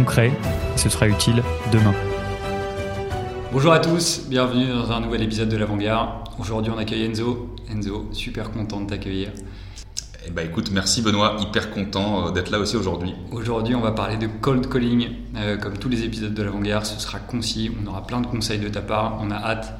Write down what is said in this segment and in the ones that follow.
concret et ce sera utile demain. Bonjour à tous, bienvenue dans un nouvel épisode de l'Avant-Garde. Aujourd'hui on accueille Enzo. Enzo, super content de t'accueillir. Eh ben écoute, merci Benoît, hyper content euh, d'être là aussi aujourd'hui. Aujourd'hui, on va parler de cold calling. Euh, comme tous les épisodes de l'Avant-Garde, ce sera concis, on aura plein de conseils de ta part, on a hâte.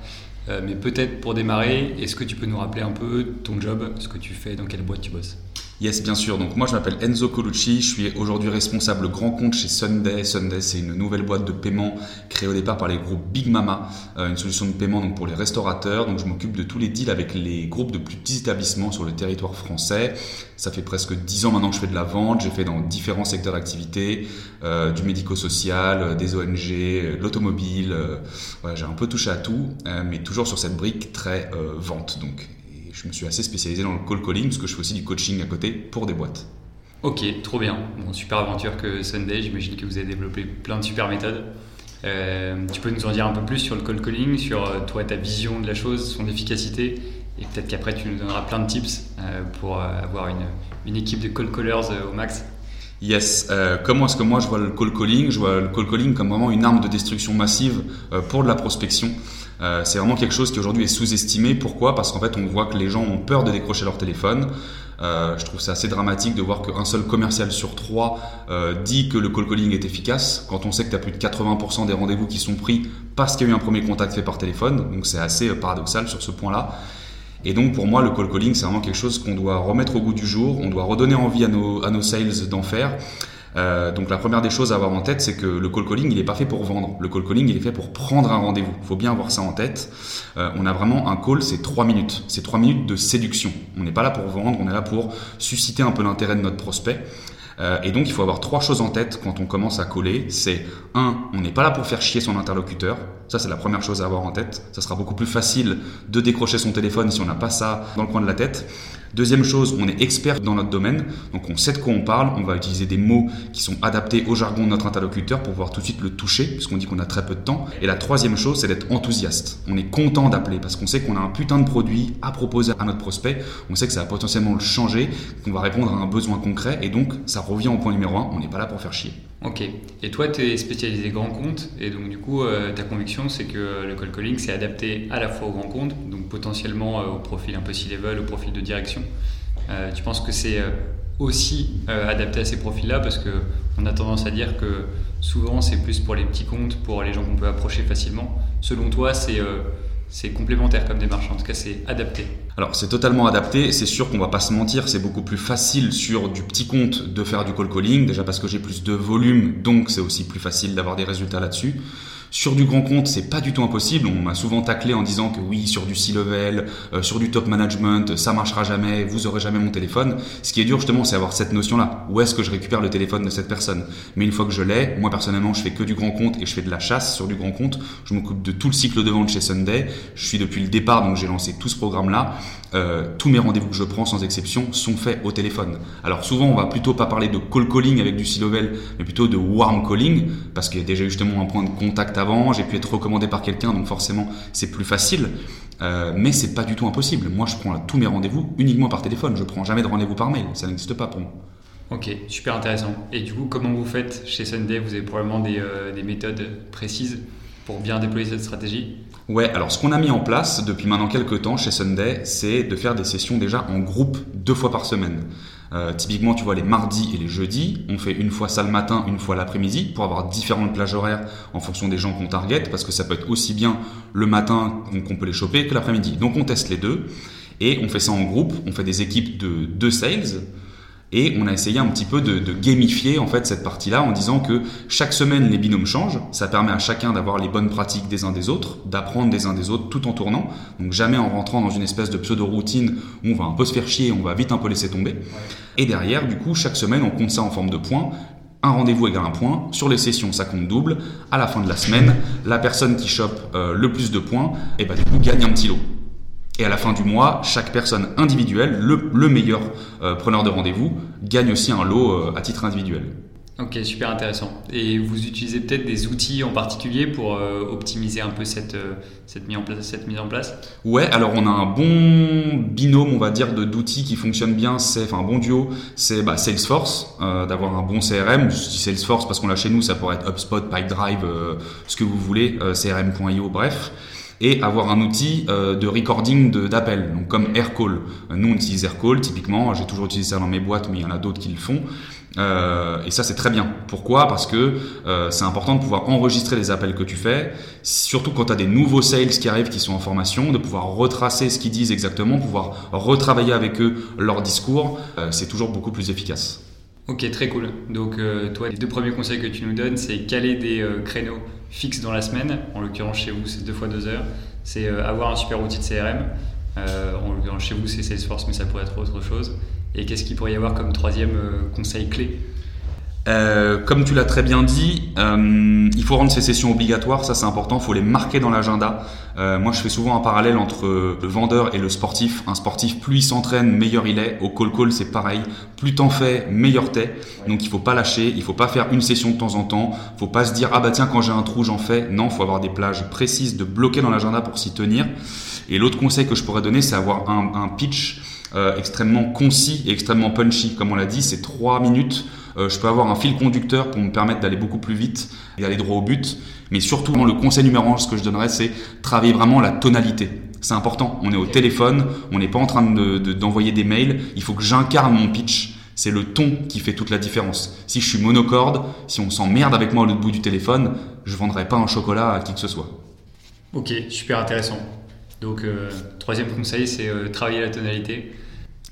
Euh, mais peut-être pour démarrer, est-ce que tu peux nous rappeler un peu ton job, ce que tu fais, dans quelle boîte tu bosses? Yes, bien sûr. Donc moi, je m'appelle Enzo Colucci. Je suis aujourd'hui responsable grand compte chez Sunday. Sunday, c'est une nouvelle boîte de paiement créée au départ par les groupes Big Mama, euh, une solution de paiement pour les restaurateurs. Donc je m'occupe de tous les deals avec les groupes de plus petits établissements sur le territoire français. Ça fait presque 10 ans maintenant que je fais de la vente. J'ai fait dans différents secteurs d'activité, euh, du médico-social, euh, des ONG, l'automobile. j'ai un peu touché à tout, mais toujours sur cette brique très vente. Donc je me suis assez spécialisé dans le call calling parce que je fais aussi du coaching à côté pour des boîtes. Ok, trop bien. Bon, super aventure que Sunday. J'imagine que vous avez développé plein de super méthodes. Euh, tu peux nous en dire un peu plus sur le call calling, sur euh, toi ta vision de la chose, son efficacité, et peut-être qu'après tu nous donneras plein de tips euh, pour avoir une, une, équipe de call callers au max. Yes. comment est-ce que moi je vois le call calling? Je vois le call calling comme vraiment une arme de destruction massive pour de la prospection. Euh, c'est vraiment quelque chose qui aujourd'hui est sous-estimé. Pourquoi? Parce qu'en fait, on voit que les gens ont peur de décrocher leur téléphone. Euh, je trouve ça assez dramatique de voir qu'un seul commercial sur trois euh, dit que le call calling est efficace, quand on sait que tu as plus de 80% des rendez-vous qui sont pris parce qu'il y a eu un premier contact fait par téléphone. Donc c'est assez paradoxal sur ce point-là. Et donc pour moi, le call calling, c'est vraiment quelque chose qu'on doit remettre au goût du jour, on doit redonner envie à nos, à nos sales d'en faire. Euh, donc la première des choses à avoir en tête, c'est que le call calling, il n'est pas fait pour vendre. Le call calling, il est fait pour prendre un rendez-vous. Il faut bien avoir ça en tête. Euh, on a vraiment un call, c'est trois minutes. C'est trois minutes de séduction. On n'est pas là pour vendre, on est là pour susciter un peu l'intérêt de notre prospect. Euh, et donc il faut avoir trois choses en tête quand on commence à coller. C'est un, on n'est pas là pour faire chier son interlocuteur. Ça c'est la première chose à avoir en tête. Ça sera beaucoup plus facile de décrocher son téléphone si on n'a pas ça dans le coin de la tête. Deuxième chose, on est expert dans notre domaine, donc on sait de quoi on parle, on va utiliser des mots qui sont adaptés au jargon de notre interlocuteur pour pouvoir tout de suite le toucher, puisqu'on dit qu'on a très peu de temps. Et la troisième chose, c'est d'être enthousiaste. On est content d'appeler parce qu'on sait qu'on a un putain de produit à proposer à notre prospect, on sait que ça va potentiellement le changer, qu'on va répondre à un besoin concret, et donc ça revient au point numéro un, on n'est pas là pour faire chier. Ok. Et toi, tu es spécialisé grand compte, et donc du coup, euh, ta conviction, c'est que le call calling, c'est adapté à la fois au grand compte, donc potentiellement euh, au profil un peu C-level, au profil de direction. Euh, tu penses que c'est aussi adapté à ces profils-là? Parce qu'on a tendance à dire que souvent c'est plus pour les petits comptes, pour les gens qu'on peut approcher facilement. Selon toi, c'est c'est complémentaire comme démarche, en tout cas c'est adapté. Alors c'est totalement adapté, c'est sûr qu'on va pas se mentir, c'est beaucoup plus facile sur du petit compte de faire du call calling, déjà parce que j'ai plus de volume, donc c'est aussi plus facile d'avoir des résultats là-dessus. Sur du grand compte, c'est pas du tout impossible. On m'a souvent taclé en disant que oui, sur du C-level, euh, sur du top management, ça marchera jamais, vous aurez jamais mon téléphone. Ce qui est dur justement, c'est avoir cette notion-là. Où est-ce que je récupère le téléphone de cette personne? Mais une fois que je l'ai, moi personnellement, je fais que du grand compte et je fais de la chasse sur du grand compte. Je m'occupe de tout le cycle de vente chez Sunday. Je suis depuis le départ, donc j'ai lancé tout ce programme-là. Euh, tous mes rendez-vous que je prends sans exception sont faits au téléphone. Alors souvent on va plutôt pas parler de call calling avec du C-level, mais plutôt de warm calling, parce qu'il y a déjà justement un point de contact avant, j'ai pu être recommandé par quelqu'un, donc forcément c'est plus facile. Euh, mais c'est pas du tout impossible. Moi je prends tous mes rendez-vous uniquement par téléphone, je prends jamais de rendez-vous par mail, ça n'existe pas pour moi. Ok, super intéressant. Et du coup, comment vous faites chez Sunday? Vous avez probablement des, euh, des méthodes précises pour bien déployer cette stratégie? Ouais, alors ce qu'on a mis en place depuis maintenant quelques temps chez Sunday, c'est de faire des sessions déjà en groupe deux fois par semaine. Euh, typiquement, tu vois, les mardis et les jeudis, on fait une fois ça le matin, une fois l'après-midi, pour avoir différentes plages horaires en fonction des gens qu'on target, parce que ça peut être aussi bien le matin qu'on peut les choper que l'après-midi. Donc on teste les deux, et on fait ça en groupe, on fait des équipes de deux sales, et on a essayé un petit peu de, gamifier en fait cette partie-là en disant que chaque semaine les binômes changent. Ça permet à chacun d'avoir les bonnes pratiques des uns des autres, d'apprendre des uns des autres tout en tournant. Donc jamais en rentrant dans une espèce de pseudo-routine où on va un peu se faire chier, on va vite un peu laisser tomber. Et derrière, du coup, chaque semaine on compte ça en forme de points un rendez-vous égale un point. Sur les sessions, ça compte double. À la fin de la semaine, la personne qui chope euh, le plus de points, et bah, du coup, gagne un petit lot. Et à la fin du mois, chaque personne individuelle, le, meilleur euh, preneur de rendez-vous, gagne aussi un lot euh, à titre individuel. Ok, super intéressant. Et vous utilisez peut-être des outils en particulier pour euh, optimiser un peu cette, cette, mise en place, cette mise en place? Ouais, alors on a un bon binôme, on va dire, d'outils qui fonctionnent bien. C'est, enfin, un bon duo, c'est bah, Salesforce, d'avoir un bon CRM. Je dis Salesforce parce qu'on l'a chez nous, ça pourrait être HubSpot, Pipedrive, ce que vous voulez, CRM.io, bref et avoir un outil euh, de recording d'appels, donc comme Aircall. Nous, on utilise Aircall, typiquement. J'ai toujours utilisé ça dans mes boîtes, mais il y en a d'autres qui le font. Euh, et ça, c'est très bien. Pourquoi? Parce que euh, c'est important de pouvoir enregistrer les appels que tu fais, surtout quand tu as des nouveaux sales qui arrivent, qui sont en formation, de pouvoir retracer ce qu'ils disent exactement, pouvoir retravailler avec eux leur discours. C'est toujours beaucoup plus efficace. Ok, très cool. Donc, euh, toi, les deux premiers conseils que tu nous donnes, c'est caler des euh, créneaux fixes dans la semaine. En l'occurrence, chez vous, c'est deux fois deux heures. C'est euh, avoir un super outil de CRM. en l'occurrence, chez vous, c'est Salesforce, mais ça pourrait être autre chose. Et qu'est-ce qu'il pourrait y avoir comme troisième conseil clé? Euh, comme tu l'as très bien dit, euh, il faut rendre ces sessions obligatoires, ça c'est important, il faut les marquer dans l'agenda. Euh, moi je fais souvent un parallèle entre le vendeur et le sportif. Un sportif, plus il s'entraîne, meilleur il est. Au call call c'est pareil, plus t'en fais, meilleur t'es. Donc il faut pas lâcher, il faut pas faire une session de temps en temps, faut pas se dire ah bah tiens quand j'ai un trou j'en fais. Non, faut avoir des plages précises de bloquer dans l'agenda pour s'y tenir. Et l'autre conseil que je pourrais donner c'est avoir un, un pitch extrêmement concis et extrêmement punchy. Comme on l'a dit, c'est trois minutes euh, je peux avoir un fil conducteur pour me permettre d'aller beaucoup plus vite et d'aller droit au but. Mais surtout, le conseil numéro un, ce que je donnerais, c'est travailler vraiment la tonalité. C'est important. On est au téléphone, on n'est pas en train d'envoyer des mails. Il faut que j'incarne mon pitch. C'est le ton qui fait toute la différence. Si je suis monocorde, si on s'emmerde avec moi au bout du téléphone, je vendrai pas un chocolat à qui que ce soit. Ok, super intéressant. Donc, euh, troisième conseil, c'est euh, travailler la tonalité.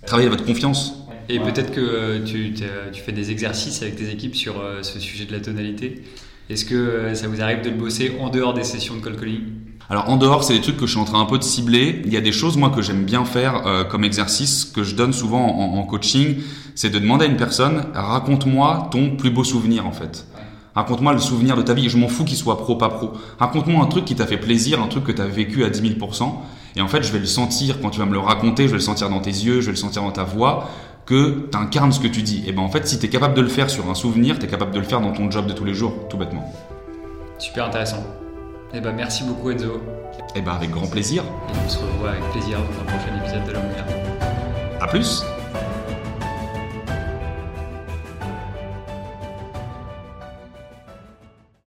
Travailler votre confiance. Et peut-être que euh, tu, tu, fais des exercices avec tes équipes sur euh, ce sujet de la tonalité. Est-ce que euh, ça vous arrive de le bosser en dehors des sessions de call calling? Alors en dehors, c'est des trucs que je suis en train un peu de cibler. Il y a des choses moi que j'aime bien faire comme exercice que je donne souvent en, coaching, c'est de demander à une personne raconte-moi ton plus beau souvenir en fait. Raconte-moi le souvenir de ta vie. Je m'en fous qu'il soit pro pas pro. Raconte-moi un truc qui t'a fait plaisir, un truc que tu as vécu à 10 000 Et en fait, je vais le sentir quand tu vas me le raconter. Je vais le sentir dans tes yeux, je vais le sentir dans ta voix que tu incarnes ce que tu dis. Et ben en fait, si tu es capable de le faire sur un souvenir, tu es capable de le faire dans ton job de tous les jours, tout bêtement. Super intéressant. Et ben merci beaucoup Enzo. Et ben avec grand plaisir. Et on se revoit avec plaisir dans un prochain épisode de l'Anglais. A plus